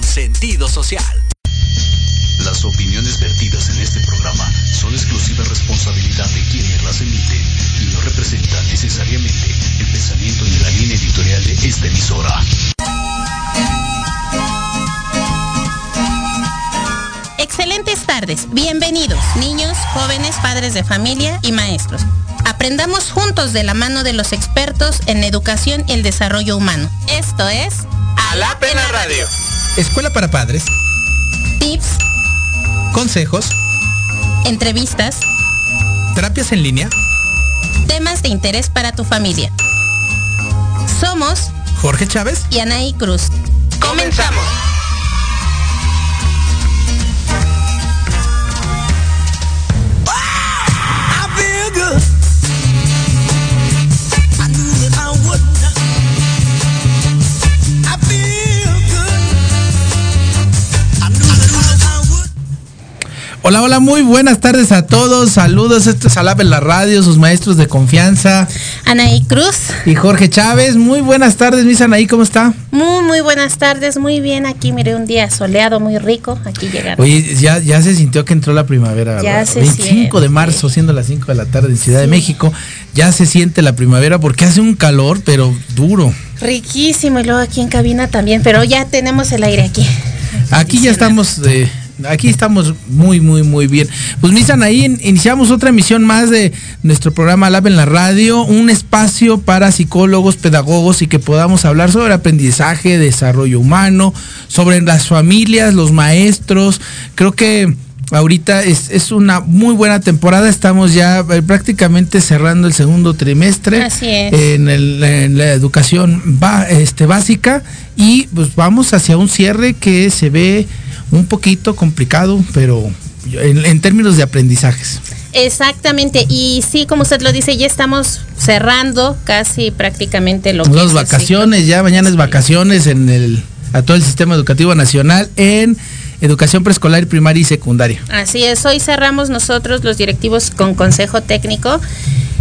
con sentido social. Las opiniones vertidas en este programa son exclusiva responsabilidad de quienes las emiten y no representan necesariamente el pensamiento ni la línea editorial de esta emisora. Excelentes tardes, bienvenidos, niños, jóvenes, padres de familia y maestros. Aprendamos juntos de la mano de los expertos en educación y el desarrollo humano. Esto es A la Pena Radio. Escuela para padres, Tips, consejos, entrevistas, terapias en línea. temas de interés para tu familia. Somos Jorge Chávez, y Anaí Cruz. Comenzamos. Hola, hola, muy buenas tardes a todos. Saludos, esto es Alab en la radio, sus maestros de confianza. Anaí Cruz, Y Jorge Chávez, muy buenas tardes, mis Anaí, ¿cómo está? muy muy buenas tardes, muy bien aquí, mire un día soleado, muy rico, aquí llegando. Oye, ya, ya se sintió que entró la primavera, Ya se 25 de siente. marzo, siendo las 5 de la tarde en Ciudad de México. Ya se siente la primavera porque hace un calor, pero duro. Riquísimo y luego aquí en cabina también, pero ya tenemos el aire aquí. Aquí ya estamos, eh, aquí estamos muy, muy, muy bien. Pues mis Anaí, in- iniciamos otra emisión más de nuestro programa Lab en la radio, un espacio para psicólogos, pedagogos y que podamos hablar sobre aprendizaje, desarrollo humano, sobre las familias, los maestros. Creo que ahorita es, es una muy buena temporada, estamos ya eh, prácticamente cerrando el segundo trimestre Así es. en, el- en la educación ba- este, básica y pues vamos hacia un cierre que se ve un poquito complicado, pero en, en términos de aprendizajes. Exactamente, y sí, como usted lo dice, ya estamos cerrando casi prácticamente lo que Las el vacaciones, ya mañana es vacaciones en el a todo el sistema educativo nacional en educación preescolar, primaria y secundaria. Así es, hoy cerramos nosotros los directivos con consejo técnico.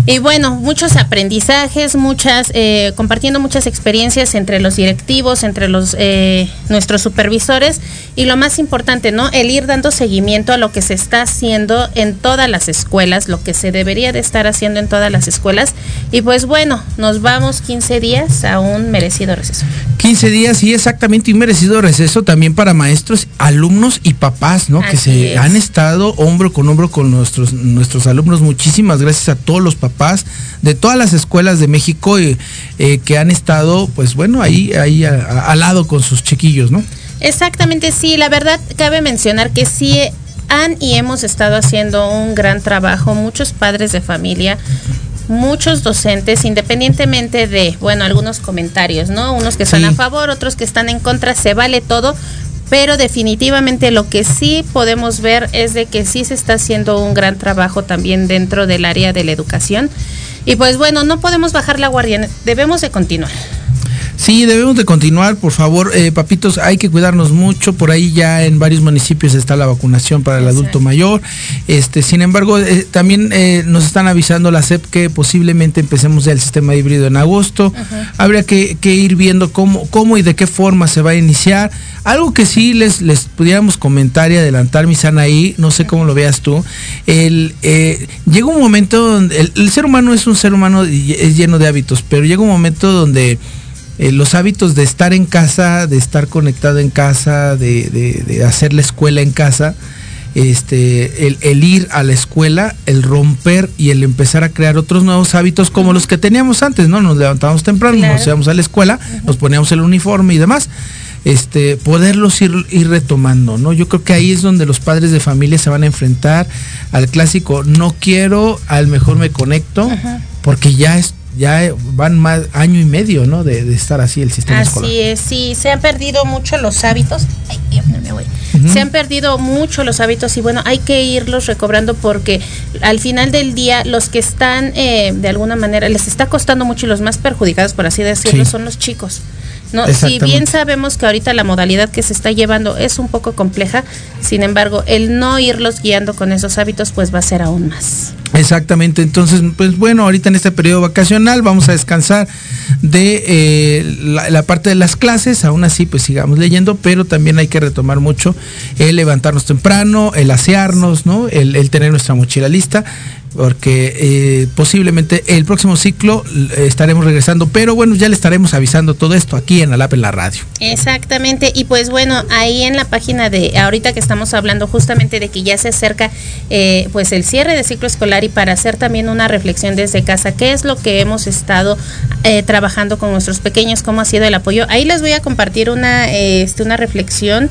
Y bueno, muchos aprendizajes, muchas, eh, compartiendo muchas experiencias entre los directivos, entre los eh, nuestros supervisores y lo más importante, ¿no? El ir dando seguimiento a lo que se está haciendo en todas las escuelas, lo que se debería de estar haciendo en todas las escuelas. Y pues bueno, nos vamos 15 días a un merecido receso. 15 días y exactamente un merecido receso también para maestros, alumnos y papás, ¿no? que se es. han estado hombro con hombro con nuestros, nuestros alumnos. Muchísimas gracias a todos los papás de todas las escuelas de México eh, eh, que han estado, pues bueno, ahí, ahí al lado con sus chiquillos, ¿no? Exactamente, sí, la verdad cabe mencionar que sí han y hemos estado haciendo un gran trabajo, muchos padres de familia, muchos docentes, independientemente de, bueno, algunos comentarios, ¿no? Unos que están Sí. a favor, otros que están en contra, se vale todo, pero definitivamente lo que sí podemos ver es de que sí se está haciendo un gran trabajo también dentro del área de la educación. Y pues bueno, no podemos bajar la guardia, debemos de continuar. Sí, debemos de continuar, por favor, eh, papitos, hay que cuidarnos mucho. Por ahí ya en varios municipios está la vacunación para el adulto mayor. Este, sin embargo, eh, también eh, nos están avisando la SEP que posiblemente empecemos ya el sistema híbrido en agosto. Habría que, que ir viendo cómo, cómo y de qué forma se va a iniciar. Algo que sí les, les pudiéramos comentar y adelantar, mi ahí, no sé cómo lo veas tú. El, eh, llega un momento donde el, el ser humano es un ser humano y es lleno de hábitos, pero llega un momento donde eh, los hábitos de estar en casa, de estar conectado en casa, de, de- de hacer la escuela en casa, este, el, el ir a la escuela, el romper y el empezar a crear otros nuevos hábitos como los que teníamos antes, ¿no? Nos levantábamos temprano, Claro. nos íbamos a la escuela, nos poníamos el uniforme y demás. Este, poderlos ir, ir retomando, ¿no? Yo creo que ahí es donde los padres de familia se van a enfrentar al clásico, no quiero, al mejor me conecto, porque ya es, ya van más año y medio, ¿no? De, de estar así el sistema escolar. Así es, sí, se han perdido mucho los hábitos. Ay, no me voy. Se han perdido mucho los hábitos y bueno, hay que irlos recobrando porque al final del día los que están eh, de alguna manera, les está costando mucho y los más perjudicados, por así decirlo, Sí. son los chicos. No, si bien sabemos que ahorita la modalidad que se está llevando es un poco compleja, sin embargo, el no irlos guiando con esos hábitos pues va a ser aún más. Exactamente, entonces, pues bueno, ahorita en este periodo vacacional vamos a descansar de eh, la, parte de las clases, aún así pues sigamos leyendo, pero también hay que retomar mucho el levantarnos temprano, el asearnos, ¿no? El, tener nuestra mochila lista, porque eh, posiblemente el próximo ciclo eh, estaremos regresando, pero bueno, ya le estaremos avisando todo esto aquí en Alap en la radio. Exactamente, y pues bueno, ahí en la página de ahorita que estamos hablando justamente de que ya se acerca pues el cierre de ciclo escolar y para hacer también una reflexión desde casa, qué es lo que hemos estado eh, trabajando con nuestros pequeños, cómo ha sido el apoyo. Ahí les voy a compartir una, eh, este, una reflexión,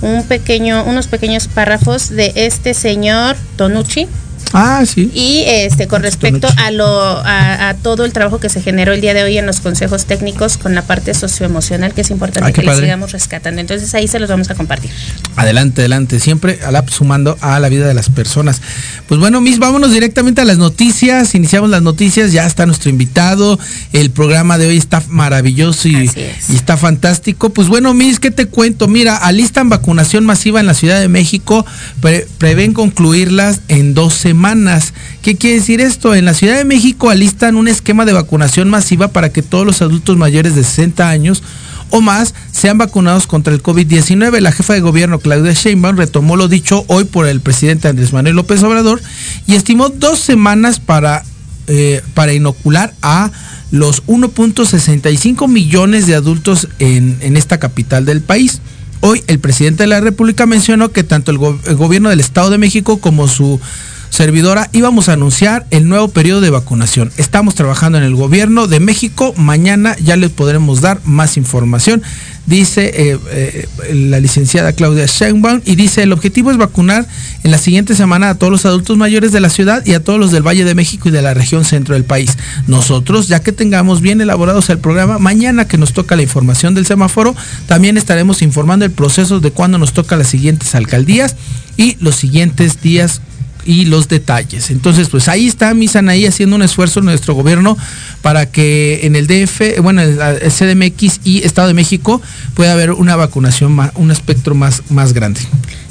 un pequeño, unos pequeños párrafos de este señor Tonucci. Ah, sí. Y este con respecto a lo a, a todo el trabajo que se generó el día de hoy en los consejos técnicos con la parte socioemocional que es importante Ay, qué que le sigamos rescatando. Entonces ahí se los vamos a compartir. Adelante, adelante. Siempre sumando a la vida de las personas. Pues bueno, Miss, vámonos directamente a las noticias. Iniciamos las noticias. Ya está nuestro invitado. El programa de hoy está maravilloso y, Así es. y está fantástico. Pues bueno, Miss, ¿qué te cuento? Mira, alistan vacunación masiva en la Ciudad de México. Pre- prevén concluirlas en dos semanas. ¿Qué quiere decir esto? En la Ciudad de México alistan un esquema de vacunación masiva para que todos los adultos mayores de 60 años o más sean vacunados contra el COVID-19. La jefa de gobierno Claudia Sheinbaum retomó lo dicho hoy por el presidente Andrés Manuel López Obrador y estimó dos semanas para, eh, para inocular a los 1.65 millones de adultos en, en esta capital del país. Hoy el presidente de la República mencionó que tanto el, go- el gobierno del Estado de México como su servidora íbamos a anunciar el nuevo periodo de vacunación. Estamos trabajando en el gobierno de México. Mañana ya les podremos dar más información. Dice eh, eh, la licenciada Claudia Sheinbaum y dice el objetivo es vacunar en la siguiente semana a todos los adultos mayores de la ciudad y a todos los del Valle de México y de la región centro del país. Nosotros, ya que tengamos bien elaborados el programa, mañana que nos toca la información del semáforo, también estaremos informando el proceso de cuándo nos toca las siguientes alcaldías y los siguientes días y los detalles. Entonces, pues ahí está Misanaí haciendo un esfuerzo en nuestro gobierno para que en el DF, bueno, el CDMX y Estado de México pueda haber una vacunación, un espectro más, más grande.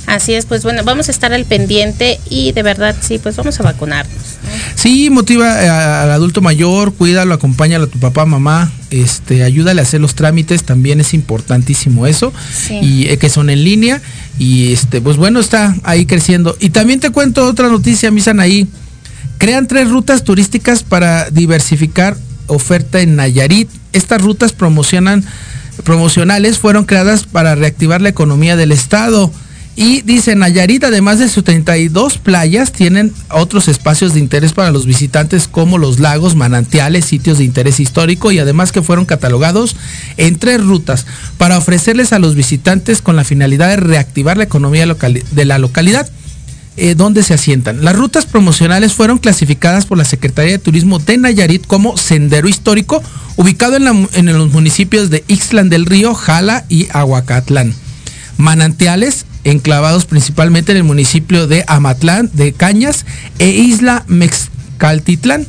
Así es, pues bueno, vamos a estar al pendiente y de verdad sí, pues vamos a vacunarnos. ¿no? Sí, motiva eh, al adulto mayor, cuídalo, acompáñalo a tu papá, mamá, este, ayúdale a hacer los trámites, también es importantísimo eso, Sí. y eh, que son en línea, y este, pues bueno, está ahí creciendo. Y también te cuento otra noticia, Misan ahí. Crean tres rutas turísticas para diversificar oferta en Nayarit. Estas rutas promocionan, promocionales fueron creadas para reactivar la economía del estado. Y dice Nayarit, además de sus 32 playas, tienen otros espacios de interés para los visitantes como los lagos, manantiales, sitios de interés histórico y además que fueron catalogados en tres rutas para ofrecerles a los visitantes con la finalidad de reactivar la economía de la localidad eh, donde se asientan. Las rutas promocionales fueron clasificadas por la Secretaría de Turismo de Nayarit como Sendero Histórico, ubicado en, en los municipios de Ixtlan del Río, Jala y Aguacatlán. Manantiales, enclavados principalmente en el municipio de Amatlán de Cañas e Isla Mexcaltitlán,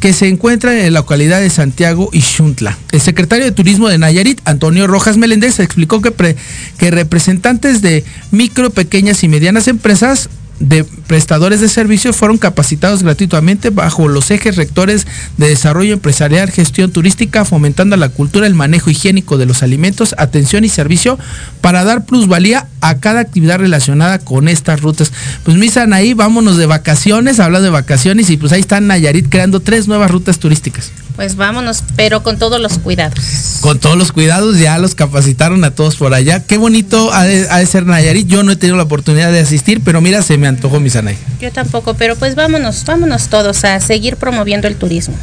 que se encuentra en la localidad de Santiago y Xuntla. El secretario de Turismo de Nayarit, Antonio Rojas Meléndez, explicó que, pre- que representantes de micro, pequeñas y medianas empresas de prestadores de servicios fueron capacitados gratuitamente bajo los ejes rectores de desarrollo empresarial, gestión turística, fomentando la cultura, el manejo higiénico de los alimentos, atención y servicio para dar plusvalía a cada actividad relacionada con estas rutas. Pues misan ahí, vámonos de vacaciones, hablando de vacaciones y pues ahí están Nayarit creando tres nuevas rutas turísticas. Pues vámonos, pero con todos los cuidados. Con todos los cuidados ya los capacitaron a todos por allá. Qué bonito ha de, ha de ser Nayarit. Yo no he tenido la oportunidad de asistir, pero mira, se me antojó mi Yo tampoco, pero pues vámonos, vámonos todos a seguir promoviendo el turismo.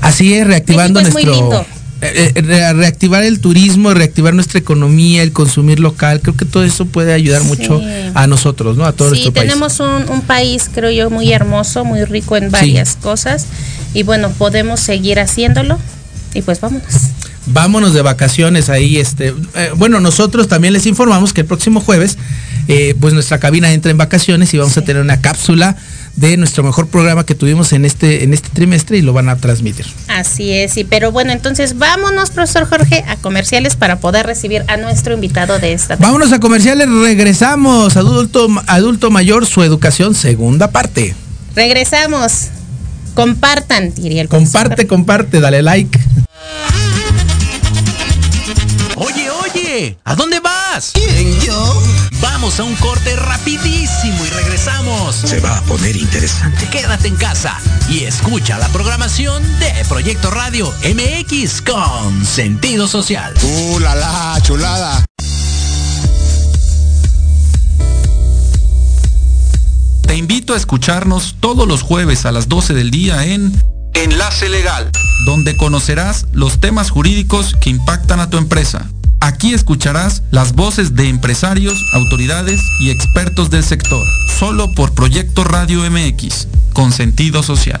Así es, reactivando México es muy nuestro... lindo. eh, eh, re- reactivar el turismo, reactivar nuestra economía, el consumir local, creo que todo eso puede ayudar Sí. mucho a nosotros, ¿no? A todo Sí, nuestro país. tenemos un, un país, creo yo, muy hermoso, muy rico en varias cosas. Y bueno, podemos seguir haciéndolo. Y pues vámonos. Vámonos de vacaciones ahí, este, eh, bueno, nosotros también les informamos que el próximo jueves, eh, pues nuestra cabina entra en vacaciones y vamos a tener una cápsula de nuestro mejor programa que tuvimos en este, en este trimestre y lo van a transmitir. Así es, sí, pero bueno, entonces vámonos, profesor Jorge, a comerciales para poder recibir a nuestro invitado de esta tarde. Vámonos a comerciales, regresamos, adulto, adulto mayor, su educación, segunda parte. Regresamos. Compartan, diría el Comparte, comparte, dale like. Oye, oye, ¿a dónde vas? ¿Quién, yo? Vamos a un corte rapidísimo y regresamos. Se va a poner interesante. Quédate en casa y escucha la programación de Proyecto Radio MX con sentido social. ¡Uh, la, la, chulada! Te invito a escucharnos todos los jueves a las 12 del día en Enlace Legal, donde conocerás los temas jurídicos que impactan a tu empresa. Aquí escucharás las voces de empresarios, autoridades y expertos del sector, solo por Proyecto Radio MX, con sentido social.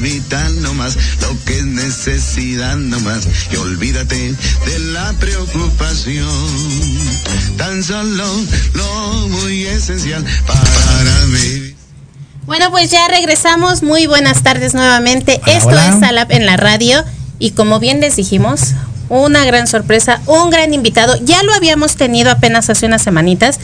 vital nomás, lo que es necesidad nomás, y olvídate de la preocupación. Tan solo lo muy esencial para vivir. Bueno, pues ya regresamos. Muy buenas tardes nuevamente. Hola, Esto hola. es Alap en la radio. Y como bien les dijimos, una gran sorpresa, un gran invitado. Ya lo habíamos tenido apenas hace unas semanitas.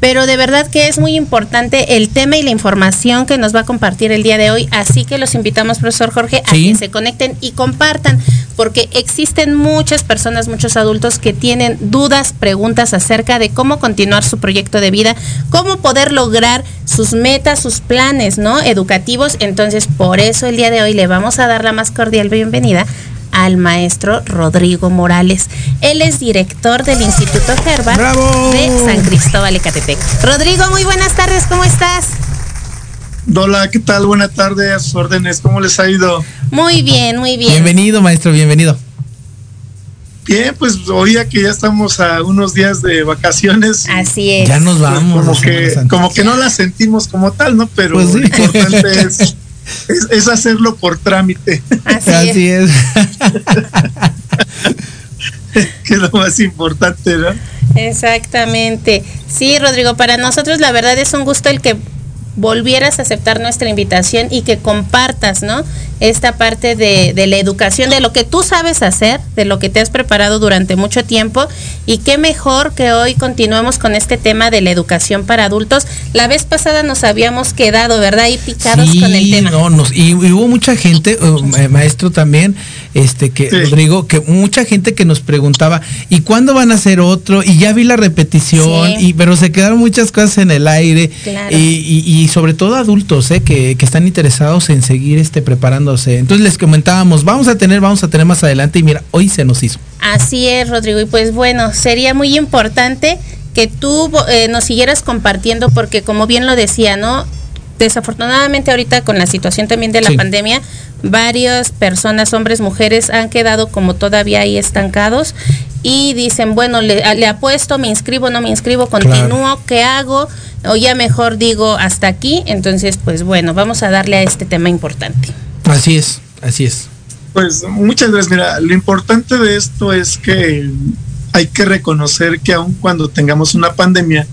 Pero de verdad que es muy importante el tema y la información que nos va a compartir el día de hoy. Así que los invitamos, profesor Jorge, a Sí. que se conecten y compartan, porque existen muchas personas, muchos adultos que tienen dudas, preguntas acerca de cómo continuar su proyecto de vida, cómo poder lograr sus metas, sus planes, ¿no? Educativos. Entonces, por eso el día de hoy le vamos a dar la más cordial bienvenida al maestro Rodrigo Morales. Él es director del Instituto Herbert ¡Bravo! de San Cristóbal Ecatepec. Rodrigo, muy buenas tardes, ¿cómo estás? Hola, ¿qué tal? Buenas tardes, a sus órdenes. ¿Cómo les ha ido? Muy bien, muy bien. Bienvenido, maestro, bienvenido. Bien, pues oía que ya estamos a unos días de vacaciones. Así es. Ya nos Pues, vamos. como que, como que no las sentimos como tal, ¿no? Pero Pues sí. lo importante es, es, es hacerlo por trámite, Así, Así es. es. que es lo más importante, ¿no? Exactamente. Sí, Rodrigo, para nosotros la verdad es un gusto el que volvieras a aceptar nuestra invitación y que compartas, ¿no? Esta parte de, de la educación, de lo que tú sabes hacer, de lo que te has preparado durante mucho tiempo y qué mejor que hoy continuemos con este tema de la educación para adultos. La vez pasada nos habíamos quedado, ¿verdad? Ahí picados Sí, con el tema. no, nos- y, y hubo mucha gente, eh, ma- maestro también, este que Sí. Rodrigo, que mucha gente que nos preguntaba, ¿y cuándo van a hacer otro? Y ya vi la repetición, Sí. y pero se quedaron muchas cosas en el aire. Claro. Y, y- y sobre todo adultos, eh, que, que están interesados en seguir este preparándose. Entonces les comentábamos, vamos a tener, vamos a tener más adelante, y mira, hoy se nos hizo. Así es, Rodrigo. Y pues bueno, sería muy importante que tú eh, nos siguieras compartiendo porque como bien lo decía, ¿no? Desafortunadamente ahorita con la situación también de la Sí. pandemia, varias personas, hombres, mujeres, han quedado como todavía ahí estancados y dicen, bueno, le, le apuesto, me inscribo, no me inscribo, continúo, ¿qué hago? O ya mejor digo hasta aquí. Entonces, pues bueno, vamos a darle a este tema importante. Así es, así es. Pues muchas gracias. Mira, lo importante de esto es que hay que reconocer que aun cuando tengamos una pandemia,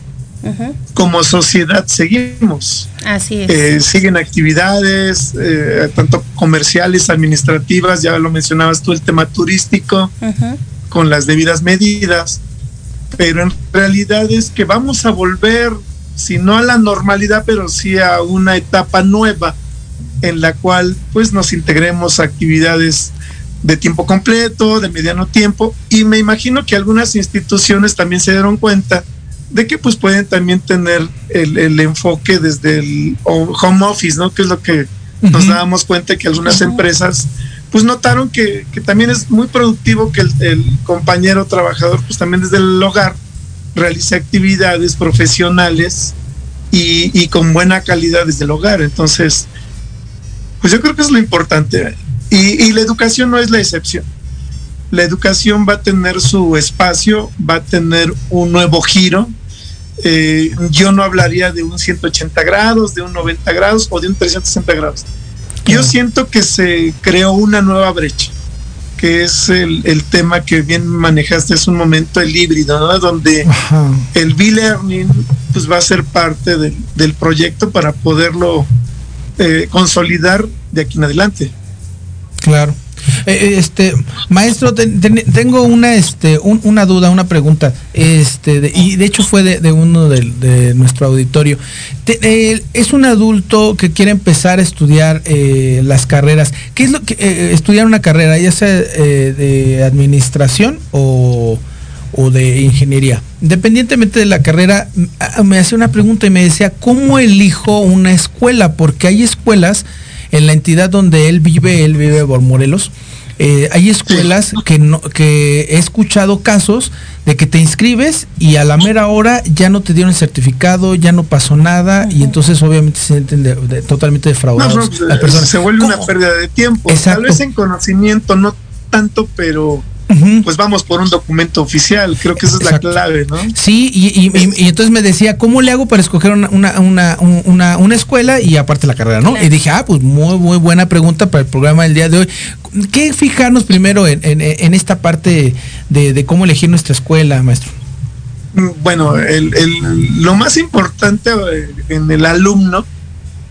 Como sociedad seguimos. Así es. Eh, siguen actividades, eh, tanto comerciales, administrativas, ya lo mencionabas tú, el tema turístico, con las debidas medidas, pero en realidad es que vamos a volver, si no a la normalidad, pero sí a una etapa nueva en la cual pues nos integremos a actividades de tiempo completo, de mediano tiempo, y me imagino que algunas instituciones también se dieron cuenta de que pues pueden también tener el, el enfoque desde el home office, ¿no? Que es lo que nos dábamos cuenta que algunas empresas pues notaron que, que también es muy productivo que el, el compañero trabajador pues también desde el hogar realice actividades profesionales y, y con buena calidad desde el hogar. Entonces, pues yo creo que es lo importante. Y, y la educación no es la excepción. La educación va a tener su espacio, va a tener un nuevo giro. Eh, yo no hablaría de un 180 grados, de un 90 grados o de un 360 grados. Yo siento que se creó una nueva brecha, que es el, el tema que bien manejaste hace un momento, el híbrido, ¿no? donde Ajá. el B-Learning pues, va a ser parte del, del proyecto para poderlo eh, consolidar de aquí en adelante. Claro. Eh, eh, este maestro ten- ten- tengo una este un- una duda una pregunta este de- y de hecho fue de, de uno del- de, nuestro auditorio es un adulto que quiere empezar a estudiar eh, las carreras qué es lo que estudiar una carrera ya sea de administración o o de ingeniería. Independientemente de la carrera, me hacía una pregunta y me decía, ¿cómo elijo una escuela? Porque hay escuelas en la entidad donde él vive, él vive por Morelos, eh, hay escuelas que, no, que he escuchado casos de que te inscribes y a la mera hora ya no te dieron el certificado, ya no pasó nada y entonces obviamente se sienten de- de- totalmente No, defraudados no, pues, las personas. se vuelve una pérdida de tiempo. Exacto. Tal vez en conocimiento no tanto, pero Pues vamos por un documento oficial. Creo que esa es Exacto. la clave, ¿no? Sí, y, y- y- y entonces me decía, ¿cómo le hago para escoger una, una, una, un- una, una escuela y aparte la carrera, ¿no? Claro. Y dije, ah, pues muy, muy buena pregunta para el programa del día de hoy. ¿Qué fijarnos primero en, en- en esta parte de, de cómo elegir nuestra escuela, maestro? Mm, Bueno, el, el- lo más importante eh, en el alumno,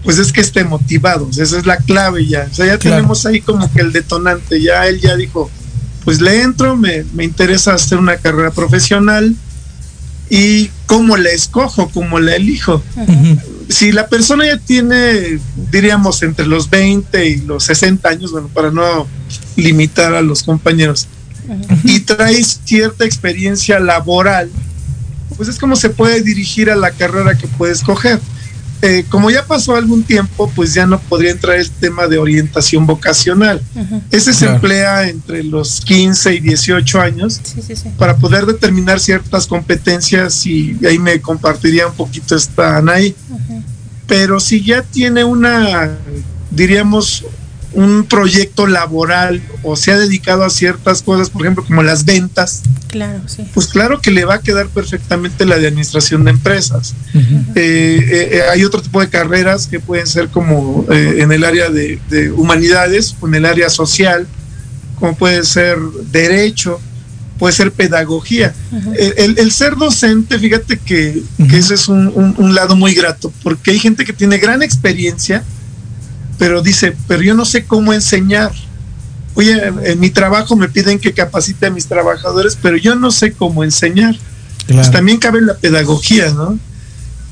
pues es que esté motivado. Esa es la clave ya. O sea, ya Claro. tenemos ahí como que el detonante. Ya él ya dijo, pues le entro, me, me interesa hacer una carrera profesional y cómo la escojo, cómo la elijo. Si la persona ya tiene, diríamos, entre los 20 y los 60 años, bueno, para no limitar a los compañeros, y trae cierta experiencia laboral, pues es como se puede dirigir a la carrera que puede escoger. Eh, como ya pasó algún tiempo, pues ya no podría entrar el tema de orientación vocacional. Ese se Claro. emplea entre los 15 y 18 años Sí, sí, sí. para poder determinar ciertas competencias y ahí me compartiría un poquito esta Anaí. Ujú. Pero si ya tiene una, diríamos, un proyecto laboral o se ha dedicado a ciertas cosas, por ejemplo, como las ventas, Claro, sí. pues claro que le va a quedar perfectamente la de administración de empresas. Eh, eh, eh, hay otro tipo de carreras que pueden ser como eh, en el área de, de humanidades o en el área social, como puede ser derecho. puede ser pedagogía. el, el- el ser docente, fíjate que, que Ujú. ese es un, un- un lado muy grato, porque hay gente que tiene gran experiencia, pero dice, pero yo no sé cómo enseñar. Oye, en mi trabajo me piden que capacite a mis trabajadores, pero yo no sé cómo enseñar. Pues también cabe la pedagogía, ¿no?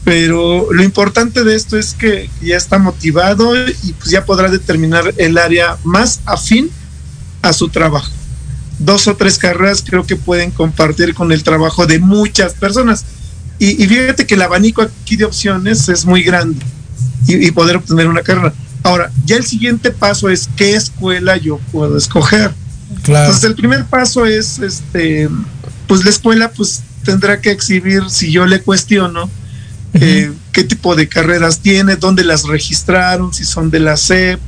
Pero lo importante de esto es que ya está motivado y pues ya podrá determinar el área más afín a su trabajo. Dos o tres carreras creo que pueden compartir con el trabajo de muchas personas. Y, y fíjate que el abanico aquí de opciones es muy grande y, y poder obtener una carrera. Ahora, ya el siguiente paso es qué escuela yo puedo escoger. Claro. Entonces el primer paso es, este, pues la escuela pues tendrá que exhibir si yo le cuestiono eh, qué tipo de carreras tiene, dónde las registraron, si son de la SEP,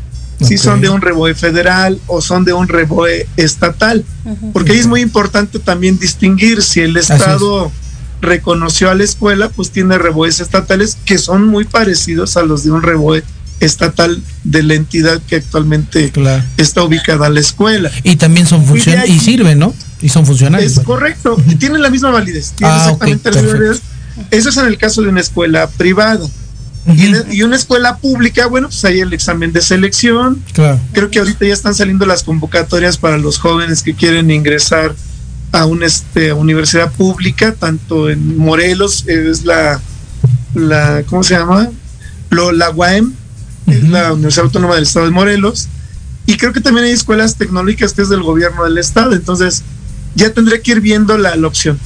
si son de un reboe federal o son de un reboe estatal. Porque ahí es muy importante también distinguir si el es. Estado reconoció a la escuela, pues tiene reboes estatales que son muy parecidos a los de un reboe estatal de la entidad que actualmente Claro. está ubicada la escuela. Y también son funcionales. Y sirven, ¿no? Y son funcionales. Es correcto, y tienen la misma validez, tienen Ah, exactamente la misma validez. Eso es en el caso de una escuela privada. Y, una escuela pública, bueno, pues hay el examen de selección. Claro. Creo que ahorita ya están saliendo las convocatorias para los jóvenes que quieren ingresar a una este, universidad pública, tanto en Morelos, es la, la ¿cómo se llama? Lo, la UAM, es la Universidad Autónoma del Estado de Morelos. Y creo que también hay escuelas tecnológicas que es del gobierno del Estado. Entonces, ya tendré que ir viendo la, la opción.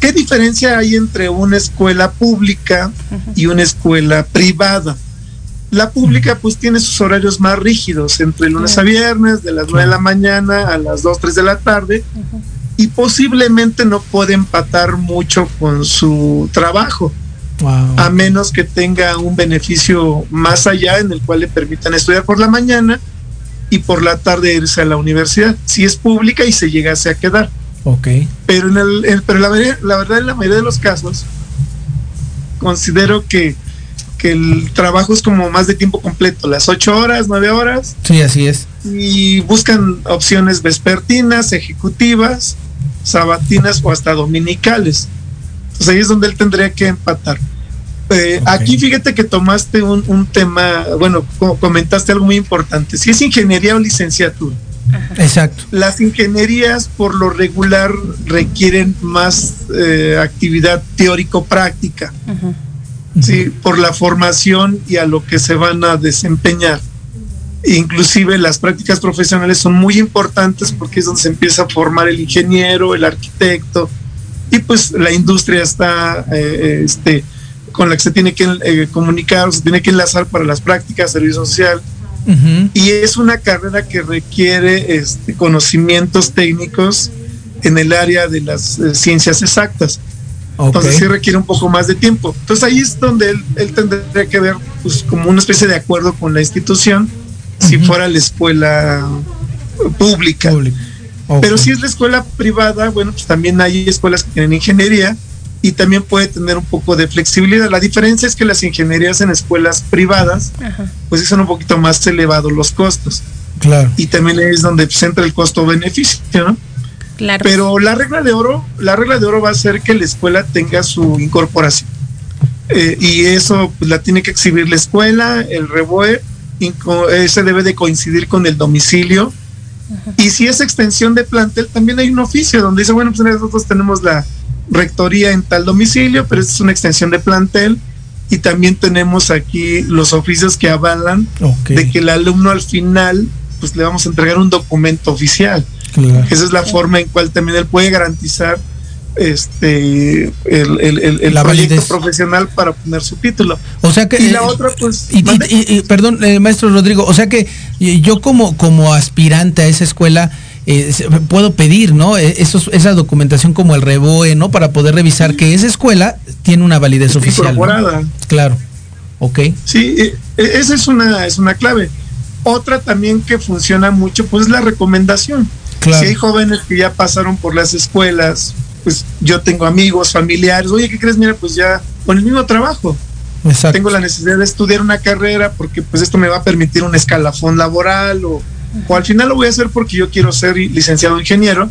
¿Qué diferencia hay entre una escuela pública y una escuela privada? La pública pues tiene sus horarios más rígidos, entre lunes a viernes, de las 9 de la mañana a las 2, 3 de la tarde, y posiblemente no puede empatar mucho con su trabajo, Wow. a menos que tenga un beneficio más allá en el cual le permitan estudiar por la mañana y por la tarde irse a la universidad, si es pública y se llegase a quedar Ok. pero en el, en- pero la, la verdad en la mayoría de los casos considero que, que el trabajo es como más de tiempo completo, las ocho horas, nueve horas, Sí, así es. y buscan opciones vespertinas, ejecutivas, sabatinas o hasta dominicales. Entonces ahí es donde él tendría que empatar. Eh, Ok. Aquí fíjate que tomaste un, un tema, bueno, co- comentaste algo muy importante. Si es ingeniería o licenciatura. Exacto. Las ingenierías por lo regular requieren más eh, actividad teórico-práctica, ¿sí? por la formación y a lo que se van a desempeñar. Inclusive las prácticas profesionales son muy importantes porque es donde se empieza a formar el ingeniero, el arquitecto, y pues la industria está eh, este, con la que se tiene que eh, comunicar, se tiene que enlazar para las prácticas, servicio social, y es una carrera que requiere este, conocimientos técnicos en el área de las eh, ciencias exactas. Entonces sí requiere un poco más de tiempo. Entonces ahí es donde él, él tendría que ver pues, como una especie de acuerdo con la institución si fuera la escuela pública. Pero si es la escuela privada, bueno, pues también hay escuelas que tienen ingeniería y también puede tener un poco de flexibilidad. La diferencia es que las ingenierías en escuelas privadas, pues son un poquito más elevados los costos. Claro. Y también es donde se entra el costo-beneficio, ¿no? Claro. Pero la regla de oro, la regla de oro va a ser que la escuela tenga su incorporación. Eh, y eso pues, la tiene que exhibir la escuela, el REBOE, inco- ese debe de coincidir con el domicilio. Y si es extensión de plantel, también hay un oficio donde dice, bueno, pues nosotros tenemos la rectoría en tal domicilio, pero esta es una extensión de plantel. Y también tenemos aquí los oficios que avalan de que el alumno al final, pues le vamos a entregar un documento oficial. Claro. Esa es la forma en cual también él puede garantizar este el, el- el- el La proyecto validez. profesional para obtener su título. O sea que. Y la eh, otra, pues, Y, y- perdón, eh, maestro Rodrigo, o sea que yo como, como aspirante a esa escuela eh, puedo pedir, ¿no? Eh, Esos, esa documentación como el REBOE, ¿no? Para poder revisar que esa escuela tiene una validez oficial. ¿no? Claro. Ok. Sí, esa es una, es una clave. Otra también que funciona mucho, pues es la recomendación. Claro. Si hay jóvenes que ya pasaron por las escuelas, pues yo tengo amigos, familiares, oye, ¿qué crees? Mira, pues ya con el mismo trabajo. Exacto. tengo la necesidad de estudiar una carrera porque pues esto me va a permitir un escalafón laboral o, o al final lo voy a hacer porque yo quiero ser licenciado ingeniero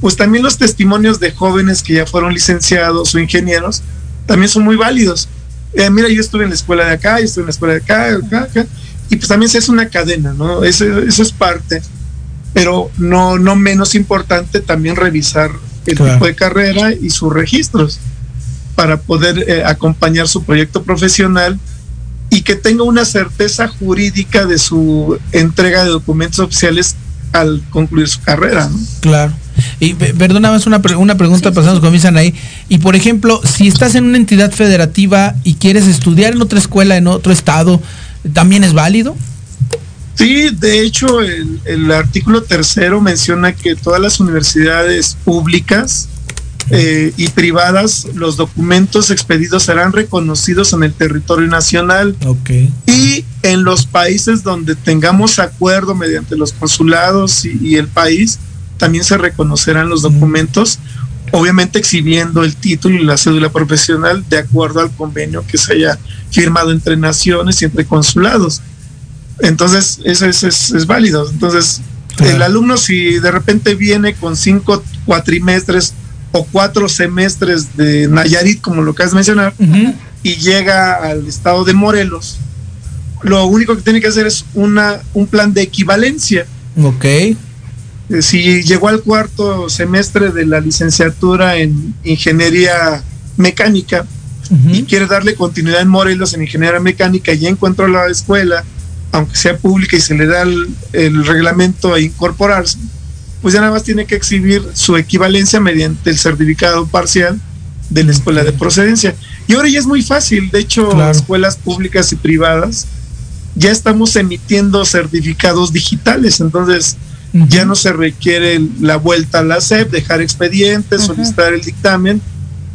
pues también los testimonios de jóvenes que ya fueron licenciados o ingenieros también son muy válidos. Eh, mira, yo estuve en la escuela de acá, yo estuve en la escuela de acá, acá, acá, y pues también se hace una cadena, ¿no? Eso, eso es parte, pero no, no menos importante también revisar el Claro. tipo de carrera y sus registros para poder eh, acompañar su proyecto profesional y que tenga una certeza jurídica de su entrega de documentos oficiales al concluir su carrera. ¿no? Claro. Y pe- perdona más una, pre- una pregunta, pasamos con Misan ahí. Y por ejemplo, si estás en una entidad federativa y quieres estudiar en otra escuela, en otro estado, ¿también es válido? Sí, de hecho, el, el artículo tercero menciona que todas las universidades públicas eh, y privadas, los documentos expedidos serán reconocidos en el territorio nacional Ok. y en los países donde tengamos acuerdo mediante los consulados y, y el país, también se reconocerán los documentos, obviamente exhibiendo el título y la cédula profesional de acuerdo al convenio que se haya firmado entre naciones y entre consulados. Entonces, eso es, es- es válido. Entonces, Claro. el alumno si de repente viene con cinco cuatrimestres o cuatro semestres de Nayarit, como lo que has mencionado, y llega al estado de Morelos, lo único que tiene que hacer es una, un plan de equivalencia. Ok. Eh, Si llegó al cuarto semestre de la licenciatura en ingeniería mecánica y quiere darle continuidad en Morelos en ingeniería mecánica, ya encontró la escuela, aunque sea pública y se le da el, el reglamento a incorporarse, pues ya nada más tiene que exhibir su equivalencia mediante el certificado parcial de la escuela de procedencia. Y ahora ya es muy fácil, de hecho, Claro. escuelas públicas y privadas ya estamos emitiendo certificados digitales, entonces ya no se requiere la vuelta a la SEP, dejar expedientes, solicitar el dictamen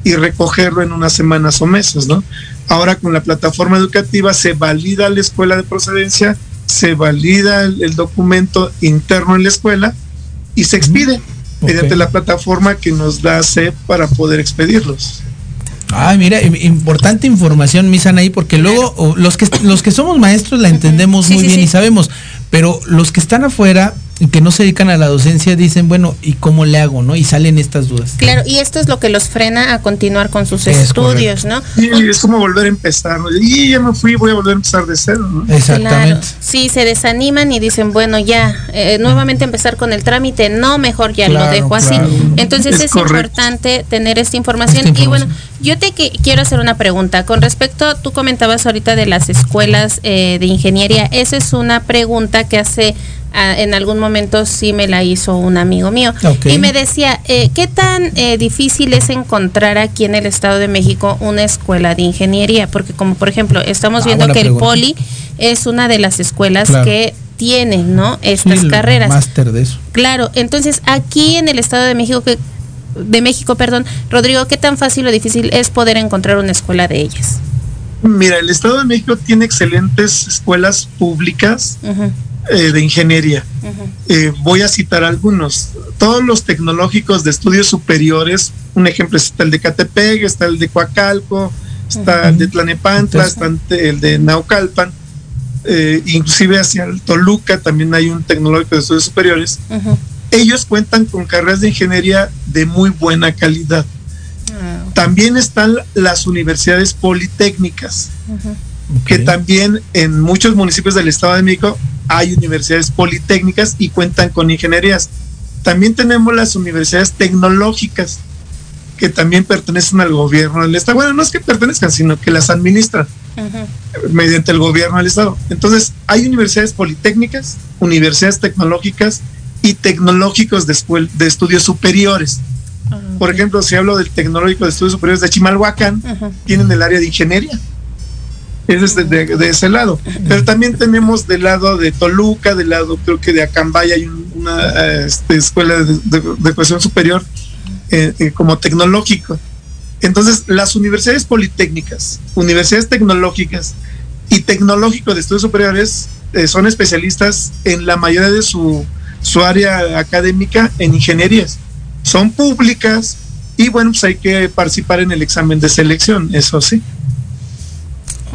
y recogerlo en unas semanas o meses, ¿no? Ahora con la plataforma educativa se valida la escuela de procedencia, se valida el, el documento interno en la escuela y se expide mediante la plataforma que nos da SEP para poder expedirlos. Ay, mira, im- importante información, Misan, ahí, porque luego los que los que somos maestros la entendemos Sí, muy sí, bien sí. y sabemos, pero los que están afuera que no se dedican a la docencia dicen, bueno, ¿y cómo le hago, no? Y salen estas dudas. Claro, y esto es lo que los frena a continuar con sus Es estudios, ¿no? Y es como volver a empezar, ¿no? Y ya me fui, voy a volver a empezar de cero, ¿no? Claro, Exactamente. sí, se desaniman y dicen, bueno, ya, eh, nuevamente empezar con el trámite, no, mejor ya Claro, lo dejo así. claro. Entonces Es importante tener esta información. Esta Y bueno, yo te quiero hacer una pregunta. Con respecto, tú comentabas ahorita de las escuelas eh, de ingeniería, esa es una pregunta que hace... ah, en algún momento sí me la hizo un amigo mío y me decía eh, qué tan eh, difícil es encontrar aquí en el Estado de México una escuela de ingeniería porque como por ejemplo estamos Ah, viendo que el. Poli es una de las escuelas Claro. que tienen, ¿no? Estas Sí, carreras. Máster de eso. Claro, entonces aquí en el Estado de México que de México, perdón, Rodrigo, ¿qué tan fácil o difícil es poder encontrar una escuela de ellas? Mira, el Estado de México tiene excelentes escuelas públicas Ujú, eh, de ingeniería. Eh, voy a citar algunos. Todos los tecnológicos de estudios superiores, un ejemplo está el de Catepec, está el de Coacalco, está el de Tlanepantla, está el de Naucalpan, eh, inclusive hacia el Toluca también hay un tecnológico de estudios superiores. Ellos cuentan con carreras de ingeniería de muy buena calidad. Ah, También están las universidades politécnicas que también en muchos municipios del Estado de México hay universidades politécnicas y cuentan con ingenierías. También tenemos las universidades tecnológicas que también pertenecen al gobierno del Estado. Bueno, no es que pertenezcan, sino que las administran mediante el gobierno del Estado. Entonces, hay universidades politécnicas, universidades tecnológicas y tecnológicos de, escuel- de estudios superiores. Ah, Por ejemplo, si hablo del tecnológico de estudios superiores de Chimalhuacán, tienen el área de ingeniería. Es de, de- de ese lado. Pero también tenemos del lado de Toluca, del lado creo que de Acambay hay un- una este, escuela de, de educación superior eh, eh, como tecnológico. Entonces, las universidades politécnicas, universidades tecnológicas y tecnológico de estudios superiores eh, son especialistas en la mayoría de su, su área académica en ingenierías. Son públicas y bueno, pues hay que participar en el examen de selección, eso sí.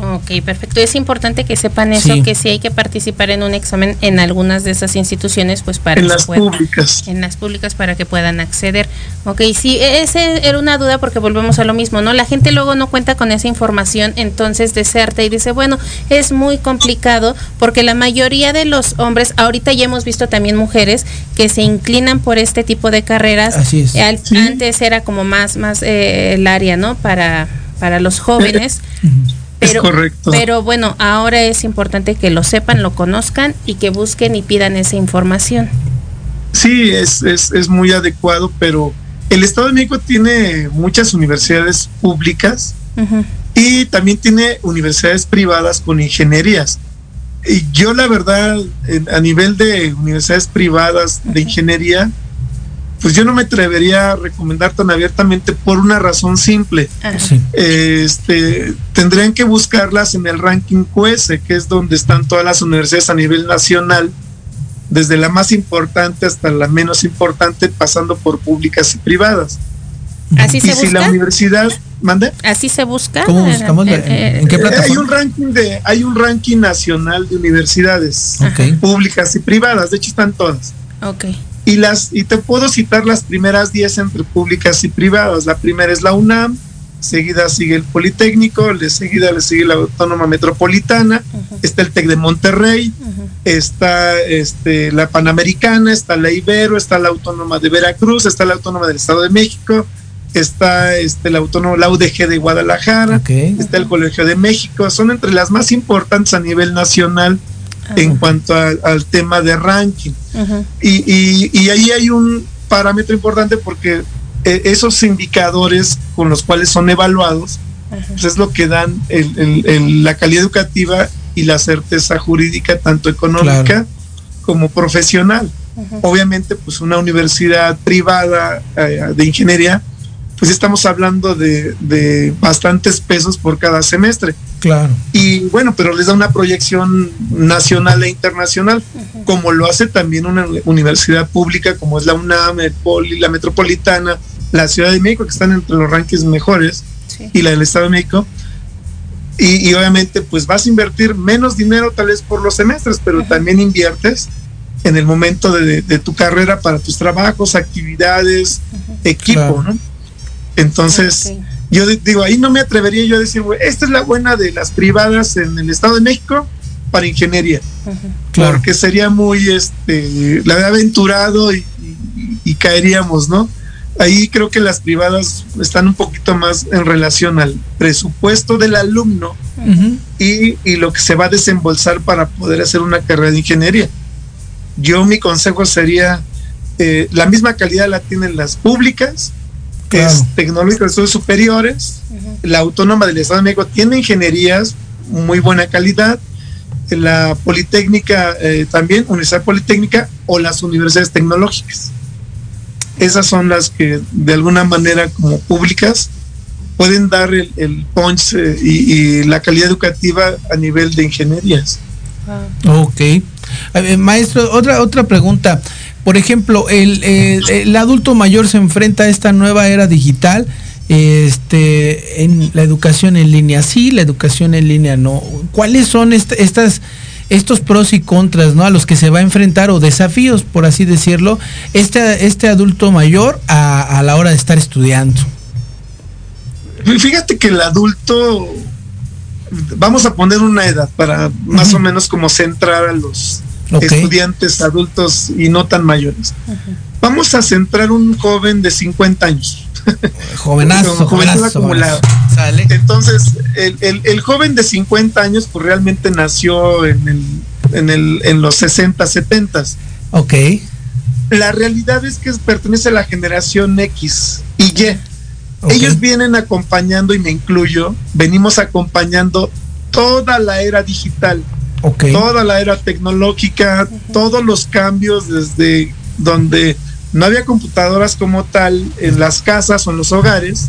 Ok, perfecto. Es importante que sepan eso, Sí. que si hay que participar en un examen en algunas de esas instituciones, pues para En que las puedan- públicas. En las públicas para que puedan acceder. Ok, sí, ese era una duda porque volvemos a lo mismo, ¿no? La gente luego no cuenta con esa información, entonces deserta y dice, bueno, es muy complicado porque la mayoría de los hombres, ahorita ya hemos visto también mujeres que se inclinan por este tipo de carreras. Así es. Al- Antes era como más, más eh, el área, ¿no? Para, para los jóvenes. Es correcto. Pero bueno, ahora es importante que lo sepan, lo conozcan y que busquen y pidan esa información. Sí, es, es, es muy adecuado, pero el Estado de México tiene muchas universidades públicas y también tiene universidades privadas con ingenierías. Y yo la verdad, a nivel de universidades privadas de ingeniería, pues yo no me atrevería a recomendar tan abiertamente por una razón simple. Ajá. Sí. Este, tendrían que buscarlas en el ranking QS, que es donde están todas las universidades a nivel nacional, desde la más importante hasta la menos importante, pasando por públicas y privadas. ¿Así y se si la universidad, mande, ¿Así se busca? ¿Cómo buscamos? eh, ¿En- eh, en qué Eh, hay plataforma? un ranking de, hay un ranking nacional de universidades públicas y privadas, de hecho están todas. Ok. Y las, y te puedo citar las primeras 10 entre públicas y privadas. La primera es la UNAM, seguida sigue el Politécnico, de seguida le sigue la Autónoma Metropolitana, está el TEC de Monterrey, está este, la Panamericana, está la Ibero, está la Autónoma de Veracruz, está la Autónoma del Estado de México, está este, la Autónoma, la UDG de Guadalajara, está el Colegio de México, son entre las más importantes a nivel nacional en cuanto a- al tema de ranking. Y, y- y ahí hay un parámetro importante porque eh, esos indicadores con los cuales son evaluados, pues es lo que dan el- el- el- la calidad educativa y la certeza jurídica, tanto económica Claro. como profesional. Obviamente, pues una universidad privada eh, de ingeniería, pues estamos hablando de, de bastantes pesos por cada semestre. Claro. Y bueno, pero les da una proyección nacional e internacional, como lo hace también una universidad pública como es la UNAM, el Poli, la Metropolitana, la Ciudad de México, que están entre los rankings mejores, Sí. y la del Estado de México. Y, y obviamente, pues vas a invertir menos dinero tal vez por los semestres, pero también inviertes en el momento de, de tu carrera para tus trabajos, actividades, equipo, Claro. ¿no? Entonces, Ok. yo di- digo, ahí no me atrevería yo a decir, güey, esta es la buena de las privadas en el Estado de México para ingeniería, Claro. porque sería muy, este, la verdad, aventurado y, y- y caeríamos, ¿no? Ahí creo que las privadas están un poquito más en relación al presupuesto del alumno y lo que se va a desembolsar para poder hacer una carrera de ingeniería. Yo mi consejo sería, eh, la misma calidad la tienen las públicas, Claro. es tecnológico de estudios superiores, la autónoma del Estado de México tiene ingenierías muy buena calidad, la Politécnica eh, también, Universidad Politécnica o las universidades tecnológicas. Esas son las que de alguna manera como públicas pueden dar el, el punch eh, y, y la calidad educativa a nivel de ingenierías. Ok. A ver, maestro, otra, otra pregunta. Por ejemplo, el, el- el adulto mayor se enfrenta a esta nueva era digital. Este, en la educación en línea sí, la educación en línea no. ¿Cuáles son est- estas, estos pros y contras, ¿no? A los que se va a enfrentar o desafíos, por así decirlo, este, este adulto mayor a, a la hora de estar estudiando. Fíjate que el adulto, vamos a poner una edad para más o menos como centrar a los Estudiantes adultos y no tan mayores. Vamos a centrar un joven de 50 años. Jovenazo, jovenazo, acumulada. jovenazo. Sale. Entonces, el, el- el joven de 50 años, pues realmente nació en, el, en, el, en los 60, 70. Ok. La realidad es que pertenece a la generación X y Y. Ellos vienen acompañando, y me incluyo, venimos acompañando toda la era digital, Toda la era tecnológica, todos los cambios desde donde no había computadoras como tal en las casas o en los hogares,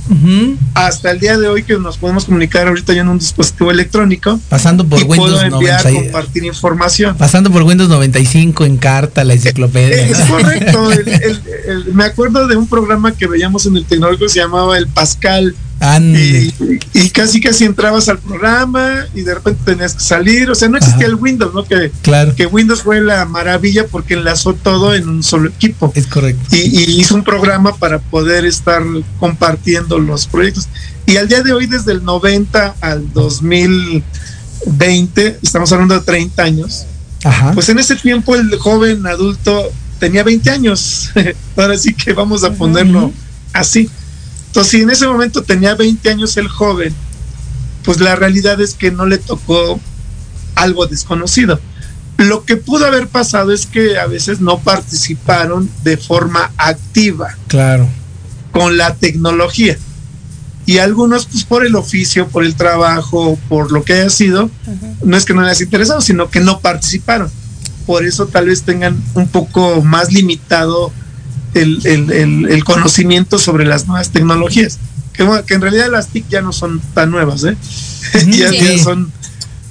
hasta el día de hoy que nos podemos comunicar ahorita ya en un dispositivo electrónico Pasando por y puedo Windows enviar, 90. compartir información. Pasando por Windows 95 en carta, la enciclopedia. Es correcto. el- el- el- me acuerdo de un programa que veíamos en el tecnológico que se llamaba el Pascal. Y, y casi casi entrabas al programa y de repente tenías que salir, o sea, no existía Ajá. el Windows, ¿no? Que, Claro. que Windows fue la maravilla porque enlazó todo en un solo equipo Es correcto. y, y hizo un programa para poder estar compartiendo los proyectos. Y al día de hoy, desde el 90 al 2020, estamos hablando de 30 años, Ajá. pues en ese tiempo el joven adulto tenía 20 años. Ahora sí que vamos a ponerlo así. Entonces, si en ese momento tenía 20 años el joven, pues la realidad es que no le tocó algo desconocido. Lo que pudo haber pasado es que a veces no participaron de forma activa Claro. con la tecnología. Y algunos, pues por el oficio, por el trabajo, por lo que haya sido, no es que no les haya interesado, sino que no participaron. Por eso tal vez tengan un poco más limitado el, el- el- el conocimiento sobre las nuevas tecnologías. Que, bueno, que en realidad las TIC ya no son tan nuevas, ¿eh? ya, Sí. ya son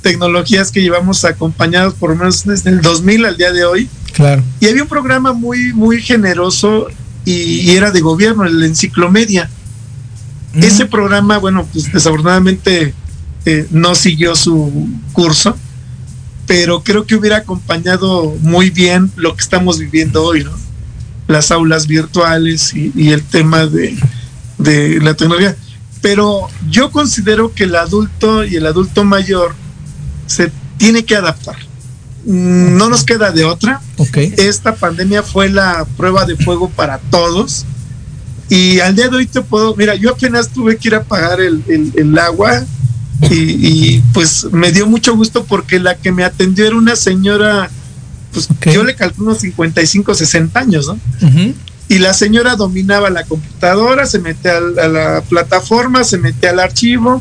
tecnologías que llevamos acompañados por lo menos desde el 2000 al día de hoy. Claro. Y había un programa muy, muy generoso y, y era de gobierno, el Enciclomedia. Mm. Ese programa, bueno, pues desafortunadamente eh, no siguió su curso, pero creo que hubiera acompañado muy bien lo que estamos viviendo hoy, ¿no? Las aulas virtuales y, y el tema de, de la tecnología. Pero yo considero que el adulto y el adulto mayor se tiene que adaptar. Mm, No nos queda de otra Ok. esta pandemia fue la prueba de fuego para todos. Y al día de hoy te puedo, mira, yo apenas tuve que ir a pagar el, el- el agua y, y, pues me dio mucho gusto porque la que me atendió era una señora, pues yo le calculo unos 55, 60 años, ¿no? Y la señora dominaba la computadora, se metía a la plataforma, se metía al archivo,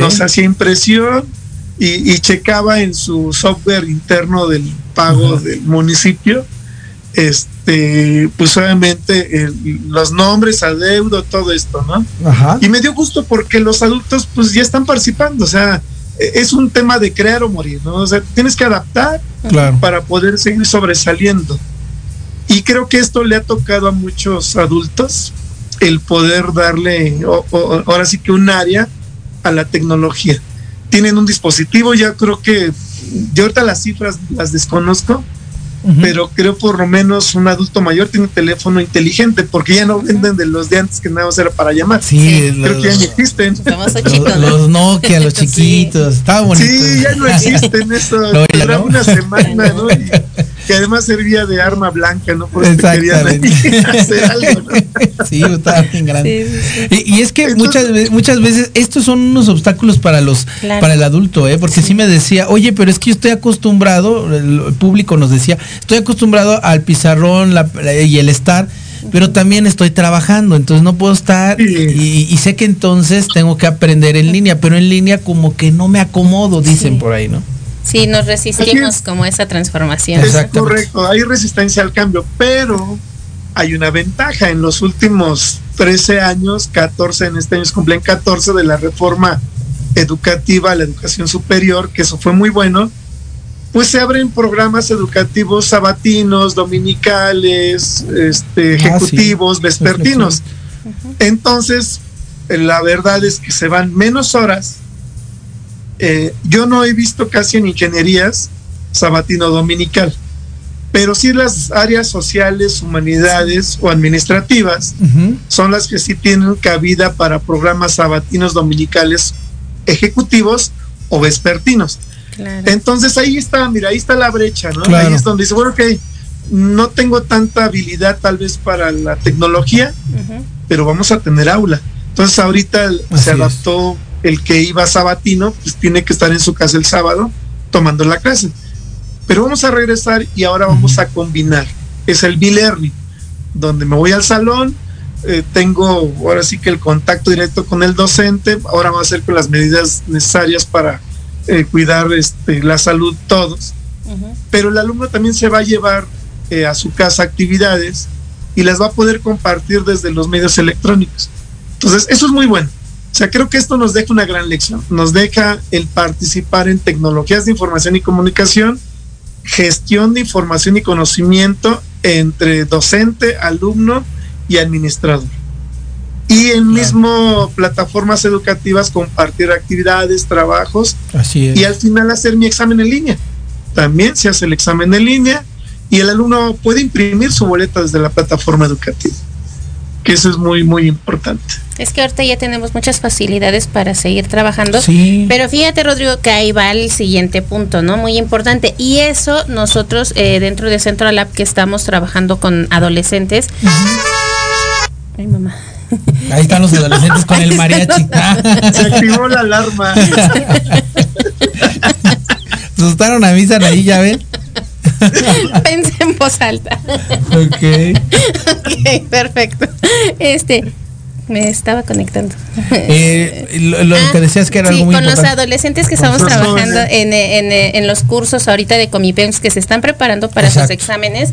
nos hacía impresión y, y checaba en su software interno del pago del municipio, este, pues obviamente el- los nombres, adeudo, todo esto, ¿no? Ajá. Y me dio gusto porque los adultos pues ya están participando, o sea, es un tema de crear o morir, ¿no? O sea, tienes que adaptar Claro. para poder seguir sobresaliendo. Y creo que esto le ha tocado a muchos adultos el poder darle, o- o- ahora sí que un área a la tecnología. Tienen un dispositivo, ya creo que, yo ahorita las cifras las desconozco, Pero creo por lo menos un adulto mayor tiene un teléfono inteligente, porque ya no venden de los de antes que nada más era para llamar. Sí, Creo que ya ni existen. Los- los Nokia, los Sí. chiquitos. Estaba bonito. Sí, ya no existen eso. No, ya Duraba no. una semana, ¿no? Y que además servía de arma blanca, ¿no? Porque querían hacer algo, ¿no? Sí, estaba bien grande. Sí, sí, sí. Y, y es que Entonces- muchas veces, muchas veces estos son unos obstáculos para los Claro. para el adulto, ¿eh? Porque sí. me decía, oye, pero es que yo estoy acostumbrado, el, el público nos decía, estoy acostumbrado al pizarrón la- la- y el estar, pero también estoy trabajando, entonces no puedo estar Sí. y, y sé que entonces tengo que aprender en línea, pero en línea como que no me acomodo, dicen Sí. por ahí, ¿no? Sí, nos resistimos es. como esa transformación. Es correcto, hay resistencia al cambio, pero hay una ventaja. En los últimos 13 años, 14 en este año se cumplen 14 de la reforma educativa a la educación superior, que eso fue muy bueno, pues se abren programas educativos sabatinos, dominicales, este, Ah, sí. ejecutivos, vespertinos. Entonces, la verdad es que se van menos horas. Eh, yo no he visto casi en ingenierías sabatino dominical, pero sí las áreas sociales, humanidades o administrativas Ujú. son las que sí tienen cabida para programas sabatinos dominicales ejecutivos o vespertinos. Claro. Entonces ahí está, mira, ahí está la brecha, ¿no? Claro. Ahí es donde dice, bueno, ok, no tengo tanta habilidad tal vez para la tecnología, pero vamos a tener aula. Entonces ahorita Así se es. El que iba sabatino, pues tiene que estar en su casa el sábado tomando la clase. Pero vamos a regresar y ahora vamos a combinar. Es el B-Learning, donde me voy al salón, eh, tengo ahora sí que el contacto directo con el docente, ahora vamos a hacer con las medidas necesarias para eh, cuidar este, la salud todos pero el alumno también se va a llevar eh, a su casa actividades y las va a poder compartir desde los medios electrónicos. Entonces, eso es muy bueno. O sea, creo que esto nos deja una gran lección. Nos deja el participar en tecnologías de información y comunicación, gestión de información y conocimiento entre docente, alumno y administrador. y en mismo plataformas educativas compartir actividades, trabajos Así es. y al final hacer mi examen en línea. También se hace el examen en línea y el alumno puede imprimir su boleta desde la plataforma educativa, que eso es muy, muy importante. Es que ahorita ya tenemos muchas facilidades para seguir trabajando. Sí. Pero fíjate, Rodrigo, que ahí va el siguiente punto, ¿no? Muy importante. Y eso nosotros eh, dentro de Centro Lab que estamos trabajando con adolescentes. Ay, mamá. Ahí están los adolescentes con el mariachi. Se activó la alarma. Asustaron a Misan ahí, ya ven. Pensé en voz alta. Ok. ok, perfecto. Este, me estaba conectando. Eh, lo, lo Ah, que decías que era sí, algo muy con los adolescentes que Con estamos trabajando en, en, en los cursos ahorita de Comipems que se están preparando para sus exámenes,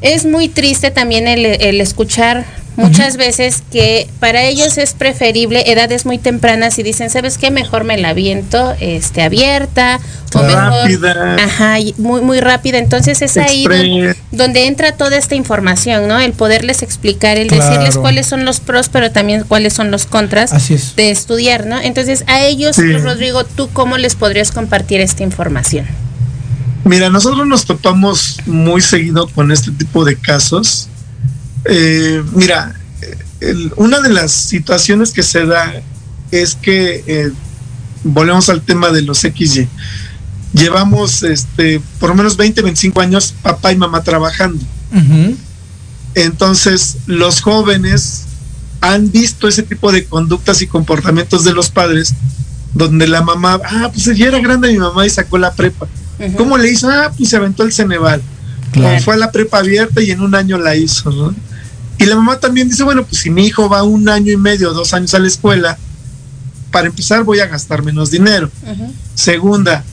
es muy triste también el, el escuchar muchas veces que para ellos es preferible edades muy tempranas y dicen, ¿sabes qué? Mejor me la viento este, abierta o mejor... Rápida. Ajá, muy, muy rápida. Entonces es ahí donde, donde entra toda esta información, ¿no? El poderles explicar, el Claro. decirles cuáles son los pros, pero también cuáles son los contras Así es. de estudiar, ¿no? Entonces, a ellos, Sí. Rodrigo, ¿tú cómo les podrías compartir esta información? Mira, nosotros nos topamos muy seguido con este tipo de casos. Eh, mira, el- una de las situaciones que se da es que, eh, volvemos al tema de los XY, llevamos este, por lo menos 20, 25 años papá y mamá trabajando. Entonces, los jóvenes han visto ese tipo de conductas y comportamientos de los padres, donde la mamá, ah, pues ya era grande mi mamá y sacó la prepa. ¿Cómo le hizo? Ah, pues se aventó el Ceneval. Claro. Fue a la prepa abierta y en un año la hizo, ¿no? Y la mamá también dice, bueno, pues si mi hijo va un año y medio, dos años a la escuela, para empezar voy a gastar menos dinero. Segunda,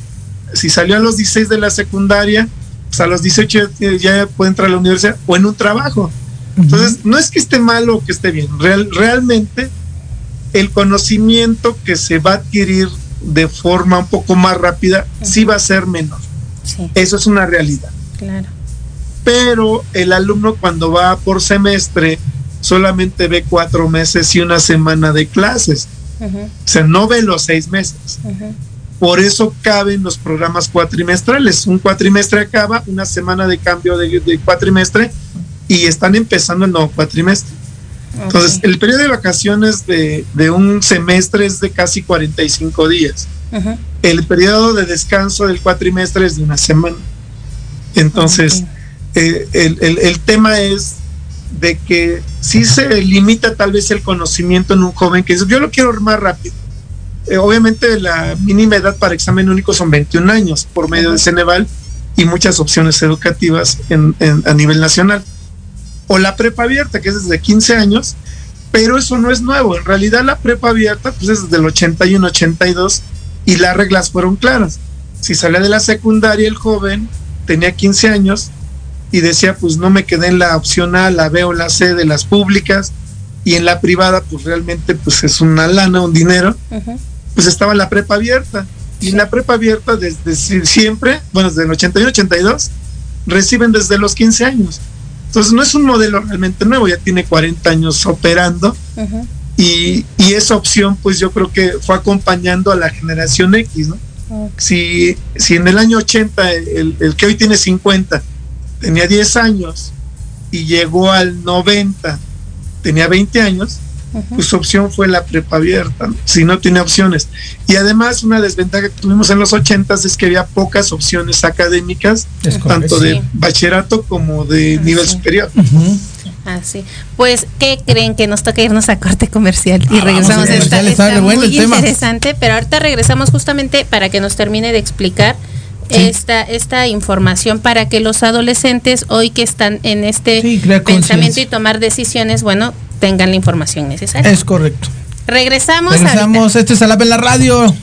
si salió a los 16 de la secundaria, pues a los 18 ya- ya puede entrar a la universidad o en un trabajo. Entonces, no es que esté mal o que esté bien, real- realmente el conocimiento que se va a adquirir de forma un poco más rápida sí va a ser menor. Sí, Eso es una realidad. claro. Pero el alumno cuando va por semestre solamente ve cuatro meses y una semana de clases. Ujú, O sea, no ve los seis meses. ujú. Por eso caben los programas cuatrimestrales. Un cuatrimestre acaba, una semana de cambio de, de cuatrimestre y están empezando el nuevo cuatrimestre. Entonces, Ok. el periodo de vacaciones de, de un semestre es de casi 45 días. Ujú. El periodo de descanso del cuatrimestre es de una semana. Entonces, Ok. Eh, el, el- el tema es de que sí se limita tal vez el conocimiento en un joven que dice, yo lo quiero más rápido. Eh, obviamente la mínima edad para examen único son 21 años por medio de Ceneval y muchas opciones educativas en- en- a nivel nacional. O la prepa abierta, que es desde 15 años, pero eso no es nuevo. En realidad la prepa abierta pues es desde el 81, 82 y las reglas fueron claras. Si salía de la secundaria el joven, tenía 15 años y decía, pues no me quedé en la opción A, la B o la C de las públicas y en la privada pues realmente pues es una lana, un dinero, Ujú. pues estaba la prepa abierta. Y en la prepa abierta desde si- siempre, bueno, desde el 81, 82, reciben desde los 15 años. Entonces no es un modelo realmente nuevo, ya tiene 40 años operando Ujú. y, y esa opción pues yo creo que fue acompañando a la generación X, ¿no? Si, si en el año 80 el, el que hoy tiene 50 tenía 10 años y llegó al 90 tenía 20 años, pues su opción fue la prepa abierta, ¿no? si no tiene opciones. Y además una desventaja que tuvimos en los 80 es que había pocas opciones académicas, Es correcto. tanto de Sí. bachillerato como de Ah, nivel sí. superior. Ujú. Así. Pues, ¿qué creen que nos toca irnos a corte comercial? Y Ah, regresamos. vamos a Está, está está bueno muy el tema. interesante, pero ahorita regresamos justamente para que nos termine de explicar Sí. esta, esta información para que los adolescentes hoy que están en este Sí, pensamiento y tomar decisiones, bueno, tengan la información necesaria. Es correcto. regresamos. Regresamos, este es Alab en la radio.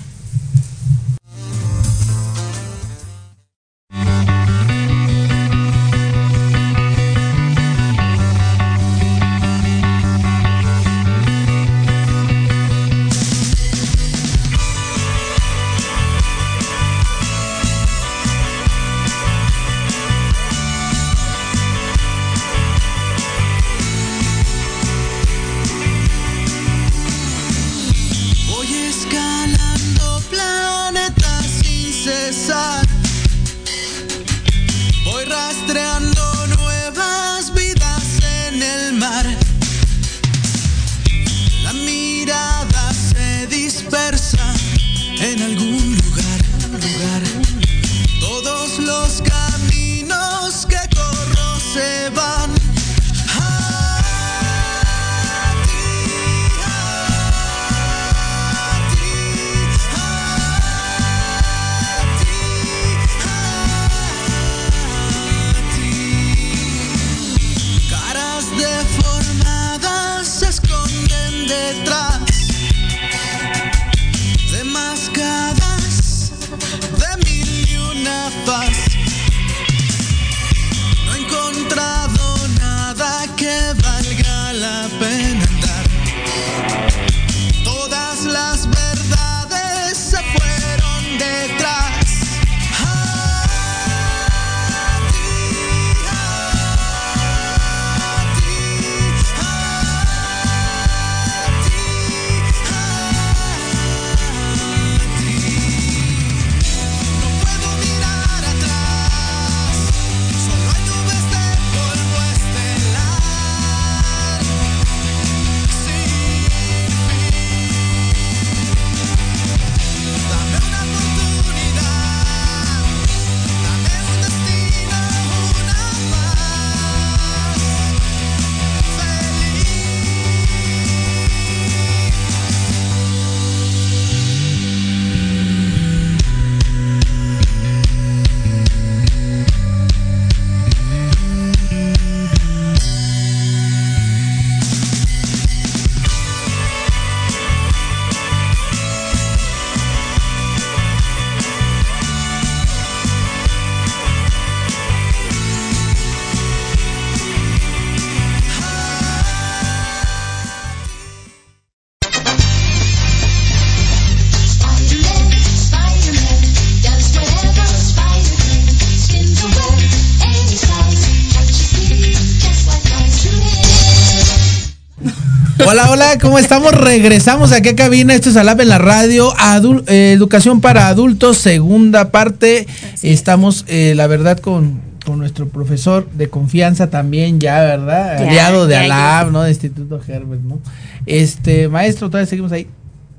Hola, hola, ¿cómo estamos? Regresamos aquí a cabina. Esto es Alab en la radio. Adul- eh, educación para adultos, segunda parte. Estamos, eh, la verdad, con, con nuestro profesor de confianza también, ya, ¿verdad? Ya, Aliado de. Alab, ¿no? De Instituto Herbert, ¿no? Este, maestro, todavía seguimos ahí.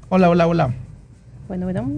Hola, hola, hola. Bueno, bueno.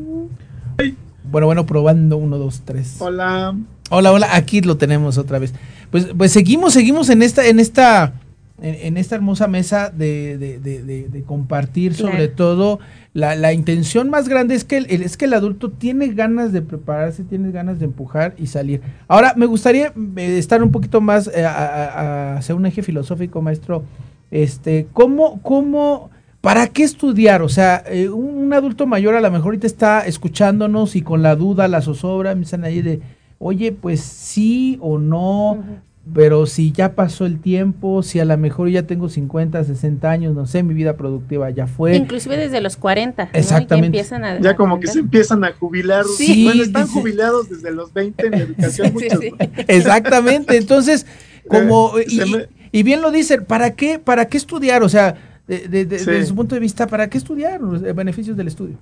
Bueno, bueno, probando. Uno, dos, tres. Hola. Hola, hola, aquí lo tenemos otra vez. Pues, pues seguimos, seguimos en esta, en esta, en, en esta hermosa mesa de, de- de- compartir, Claro. sobre todo, la, la intención más grande es que el, es que el adulto tiene ganas de prepararse, tiene ganas de empujar y salir. Ahora, me gustaría eh, estar un poquito más eh, a, a- un eje filosófico, maestro. Este, ¿cómo, cómo, para qué estudiar? O sea, eh, un, un adulto mayor a lo mejor ahorita está escuchándonos y con la duda, la zozobra, me están ahí de, oye, pues sí o no, pero si ya pasó el tiempo, si a lo mejor ya tengo 50, 60 años, no sé, mi vida productiva ya fue. Inclusive desde los 40. ¿no? Y que Exactamente. empiezan a- Ya a como que se empiezan a jubilar. Sí, bueno, están dice- jubilados desde los 20 en la educación. Sí, muchos, sí. ¿no? Exactamente, entonces, como, Eh, y, me- y bien lo dicen, ¿para qué, para qué estudiar? O sea, de- de- de- Sí. desde su punto de vista, ¿para qué estudiar? Los beneficios del estudio.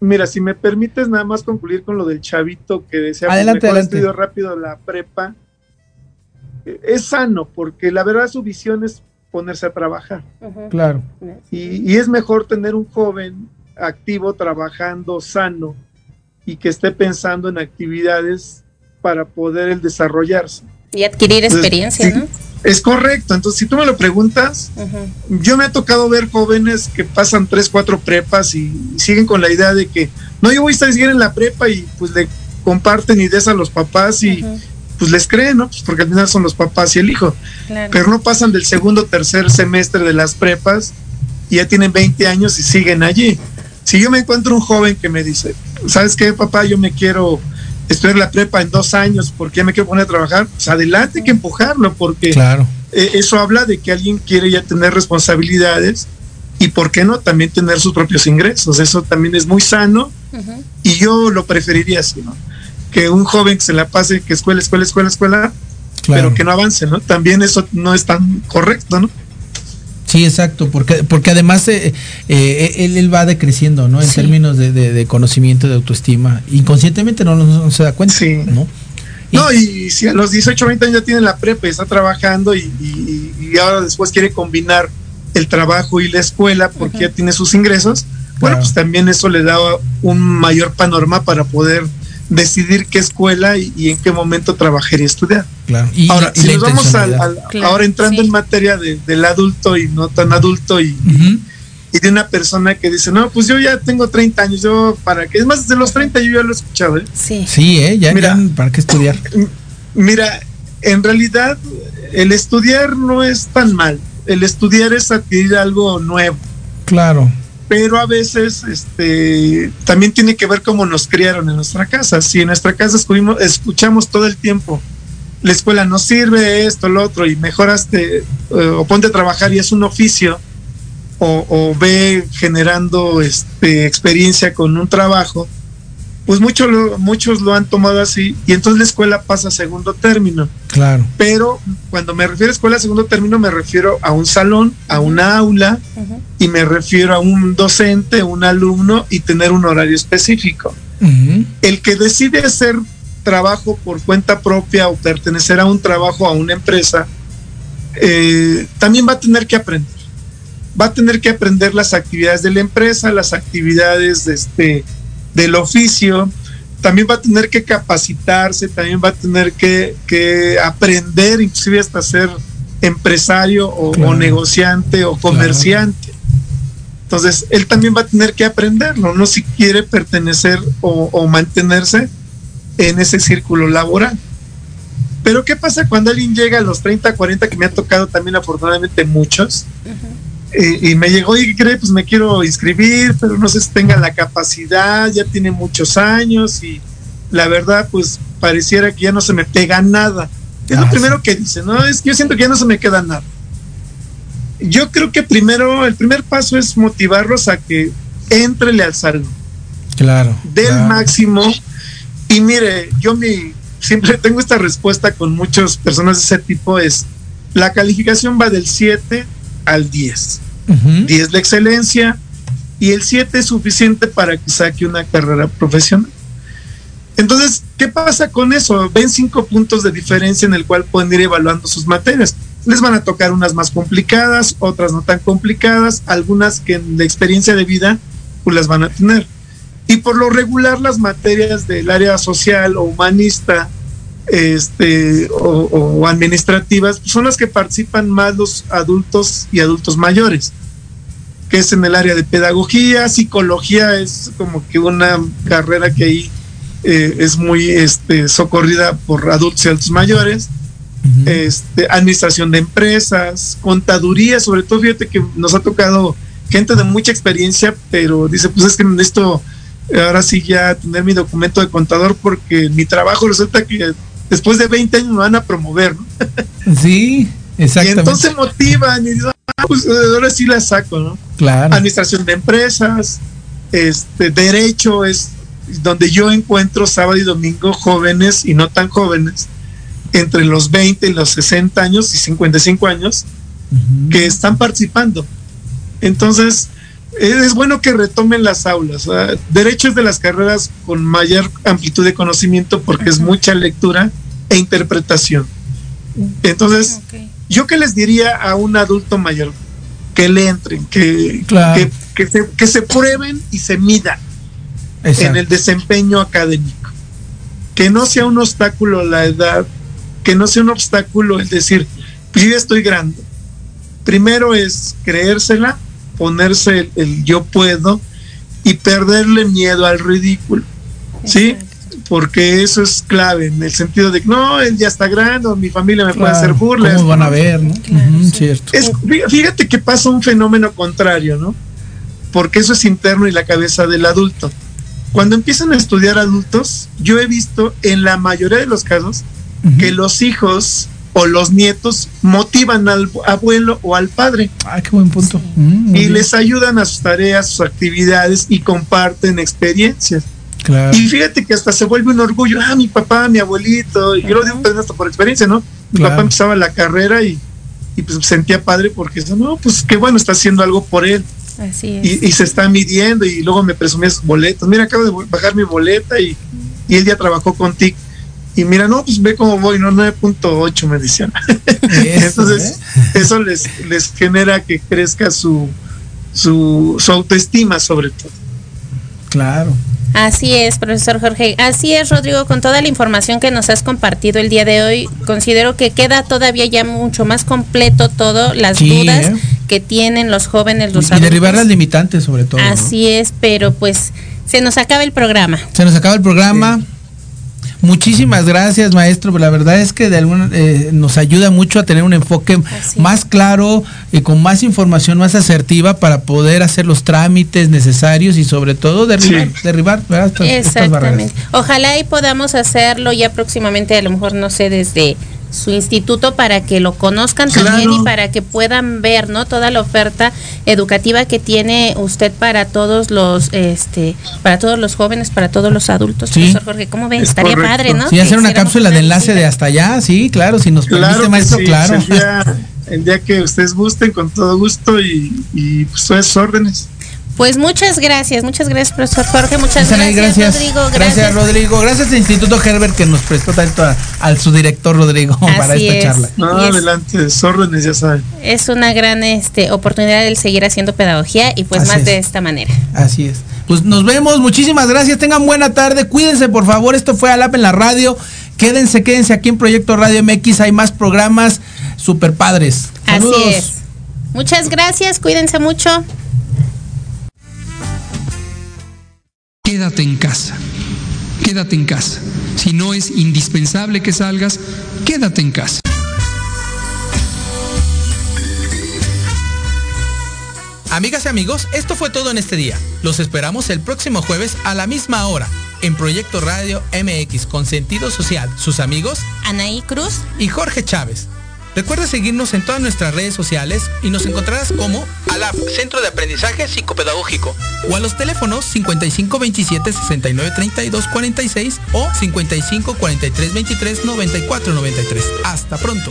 Mira, si me permites nada más concluir con lo del chavito que decía, pues, Adelante, mejor adelante. estudio rápido la prepa. Es sano, porque la verdad su visión es ponerse a trabajar. Claro. Y, y es mejor tener un joven activo, trabajando, sano, y que esté pensando en actividades para poder el desarrollarse. Y adquirir Entonces, experiencia, sí, ¿no? Es correcto. Entonces, si tú me lo preguntas, yo me ha tocado ver jóvenes que pasan tres, cuatro prepas y, y siguen con la idea de que no, yo voy a estar seguir en la prepa y pues le comparten ideas a los papás y. pues les creen, ¿no? Pues porque al final son los papás y el hijo. Claro. Pero no pasan del segundo, tercer semestre de las prepas y ya tienen 20 años y siguen allí. Si yo me encuentro un joven que me dice, ¿sabes qué, papá? Yo me quiero estudiar la prepa en dos años porque ya me quiero poner a trabajar, pues adelante, hay que empujarlo porque Claro. eh, eso habla de que alguien quiere ya tener responsabilidades y, ¿por qué no?, también tener sus propios ingresos. Eso también es muy sano y yo lo preferiría así, ¿no? Que un joven que se la pase, que escuela, escuela, escuela, escuela, Claro. pero que no avance, ¿no? También eso no es tan correcto, ¿no? Sí, exacto, porque, porque además eh, eh, él, él va decreciendo, ¿no? En Sí. términos de, de- de conocimiento, de autoestima. Inconscientemente no, no- no se da cuenta, Sí. ¿no? Y- No, y si a los 18, 20 años ya tiene la prepa y está trabajando y, y- y ahora después quiere combinar el trabajo y la escuela porque ya tiene sus ingresos, bueno, Claro. pues también eso le da un mayor panorama para poder decidir qué escuela y, y en qué momento trabajar y estudiar. Claro. Y, ahora, y si nos vamos al, al- Claro, ahora entrando sí. en materia de- del adulto y no tan adulto y de una persona que dice, no, pues yo ya tengo 30 años, yo para qué, es más, de los 30 yo ya lo he escuchado, ¿eh? Sí. Sí, ¿eh? Ya, Mira. ya, ¿para qué estudiar? Mira, en realidad el estudiar no es tan mal. El estudiar es adquirir algo nuevo, Claro. Pero a veces este, también tiene que ver cómo nos criaron en nuestra casa. Si en nuestra casa escuchamos, todo el tiempo, la escuela no sirve, esto, lo otro, y mejoraste eh, o ponte a trabajar y es un oficio, o, o ve generando este, experiencia con un trabajo, pues muchos lo, muchos lo han tomado así, y entonces la escuela pasa a segundo término Claro. pero cuando me refiero a escuela de segundo término me refiero a un salón, a una aula y me refiero a un docente, un alumno y tener un horario específico. El que decide hacer trabajo por cuenta propia o pertenecer a un trabajo, a una empresa, eh, también va a tener que aprender. Va a tener que aprender las actividades de la empresa, las actividades de este, del oficio, también va a tener que capacitarse, también va a tener que, que aprender, inclusive hasta ser empresario o, Claro. o negociante o comerciante. Entonces, él también va a tener que aprenderlo, no si quiere pertenecer o, o mantenerse en ese círculo laboral. Pero ¿qué pasa cuando alguien llega a los 30, 40, que me ha tocado también afortunadamente muchos? Y me llegó y cree, pues me quiero inscribir, pero no sé si tenga la capacidad, ya tiene muchos años y la verdad, pues pareciera que ya no se me pega nada. Es Ah, lo sí. primero que dice, ¿no? Es que yo siento que ya no se me queda nada. Yo creo que primero, el primer paso es motivarlos a que entrele al salón Claro. del claro. máximo. Y mire, yo mi, siempre tengo esta respuesta con muchas personas de ese tipo, es la calificación va del 7 al 10. Ujú. 10 la excelencia y el 7 es suficiente para que saque una carrera profesional. Entonces, ¿qué pasa con eso? Ven cinco puntos de diferencia en el cual pueden ir evaluando sus materias. Les van a tocar unas más complicadas, otras no tan complicadas, algunas que en la experiencia de vida pues las van a tener. Y por lo regular las materias del área social o humanista este, o, o administrativas pues, son las que participan más los adultos y adultos mayores, que es en el área de pedagogía, psicología es como que una carrera que ahí eh, es muy este, socorrida por adultos y adultos mayores, este, administración de empresas, contaduría, sobre todo fíjate que nos ha tocado gente de mucha experiencia, pero dice, pues es que necesito ahora sí ya tener mi documento de contador porque mi trabajo resulta que después de 20 años me van a promover, ¿no? Sí, Y exactamente. entonces motivan y dicen, "Ah, pues ahora sí la saco, ¿no? claro. Administración de empresas, este derecho es donde yo encuentro sábado y domingo jóvenes y no tan jóvenes, entre los 20 y los 60 años y 55 años, que están participando. Entonces, es bueno que retomen las aulas. Derecho es de las carreras con mayor amplitud de conocimiento porque es mucha lectura e interpretación. Entonces, yo que les diría a un adulto mayor que le entren, que, Claro. que, que se, que se prueben y se midan en el desempeño académico. Que no sea un obstáculo la edad, que no sea un obstáculo el decir, pues yo ya estoy grande. Primero es creérsela, ponerse el, el yo puedo y perderle miedo al ridículo. ¿Sí? Porque eso es clave en el sentido de que no, él ya está grande, mi familia me puede Claro. hacer burlas. ¿Cómo van a ver, no? Ujú, cierto. Es- fí- fíjate que pasa un fenómeno contrario, ¿no? Porque eso es interno y la cabeza del adulto. Cuando empiezan a estudiar adultos, yo he visto en la mayoría de los casos que los hijos o los nietos motivan al abuelo o al padre Ah, qué buen punto. Mm, muy y bien. les ayudan a sus tareas, sus actividades y comparten experiencias. Claro. Y fíjate que hasta se vuelve un orgullo, ah, mi papá, mi abuelito, y yo lo digo también hasta por experiencia, ¿no? Mi Claro. papá empezaba la carrera y, y pues sentía padre porque eso, no, pues qué bueno, está haciendo algo por él Así es. y, y se está midiendo y luego me presumía sus boletos, mira, acabo de bajar mi boleta y, y él ya trabajó con TIC. Y mira, no, pues ve cómo voy, no, 9.8 me decían. Eso, Entonces, ¿eh? eso les, les genera que crezca su, su, su autoestima sobre todo. Claro. Así es, profesor Jorge. Así es, Rodrigo, con toda la información que nos has compartido el día de hoy, considero que queda todavía ya mucho más completo todo, las Sí, dudas ¿eh? que tienen los jóvenes, los Y derribar adultos. las limitantes, sobre todo. ¿no? Así es, pero pues se nos acaba el programa. Se nos acaba el programa. Muchísimas gracias, maestro. La verdad es que de alguna, eh, nos ayuda mucho a tener un enfoque Así más claro y con más información más asertiva para poder hacer los trámites necesarios y sobre todo derribar, Sí. derribar ¿verdad? estas, estas barreras. Exactamente. Ojalá y podamos hacerlo ya próximamente, a lo mejor no sé, desde su instituto para que lo conozcan también y para que puedan ver, ¿no? Toda la oferta educativa que tiene usted para todos los, este, para todos los jóvenes, para todos los adultos. Sí. Profesor Jorge, ¿cómo ve? Es Estaría correcto. padre, ¿no? Sí, hacer una cápsula de enlace de hasta allá, sí, claro, si nos permite, Claro, maestro, sí, claro. El día, el día que ustedes gusten, con todo gusto y, y pues órdenes. Pues muchas gracias, muchas gracias, profesor Jorge, muchas gracias, Rodrigo, gracias, Rodrigo. Gracias al Instituto Herbert que nos prestó tanto a, al su director Rodrigo para esta es. charla. No, es- adelante, sus órdenes, ya saben. Es una gran este, oportunidad el seguir haciendo pedagogía y pues Así más es. de esta manera. Así es. Pues nos vemos, muchísimas gracias, tengan buena tarde, cuídense por favor, esto fue Alap en la radio, quédense, quédense aquí en Proyecto Radio MX, hay más programas super padres. Saludos. Así es. Muchas gracias, cuídense mucho. Quédate en casa. Quédate en casa. Si no es indispensable que salgas, quédate en casa. Amigas y amigos, esto fue todo en este día. Los esperamos el próximo jueves a la misma hora en Proyecto Radio MX con sentido social. Sus amigos Anaí Cruz. y Jorge Chávez. Recuerda seguirnos en todas nuestras redes sociales y nos encontrarás como ALAP, Centro de Aprendizaje Psicopedagógico, o a los teléfonos 5527 6932 46 o 55 43 23 94 93. Hasta pronto.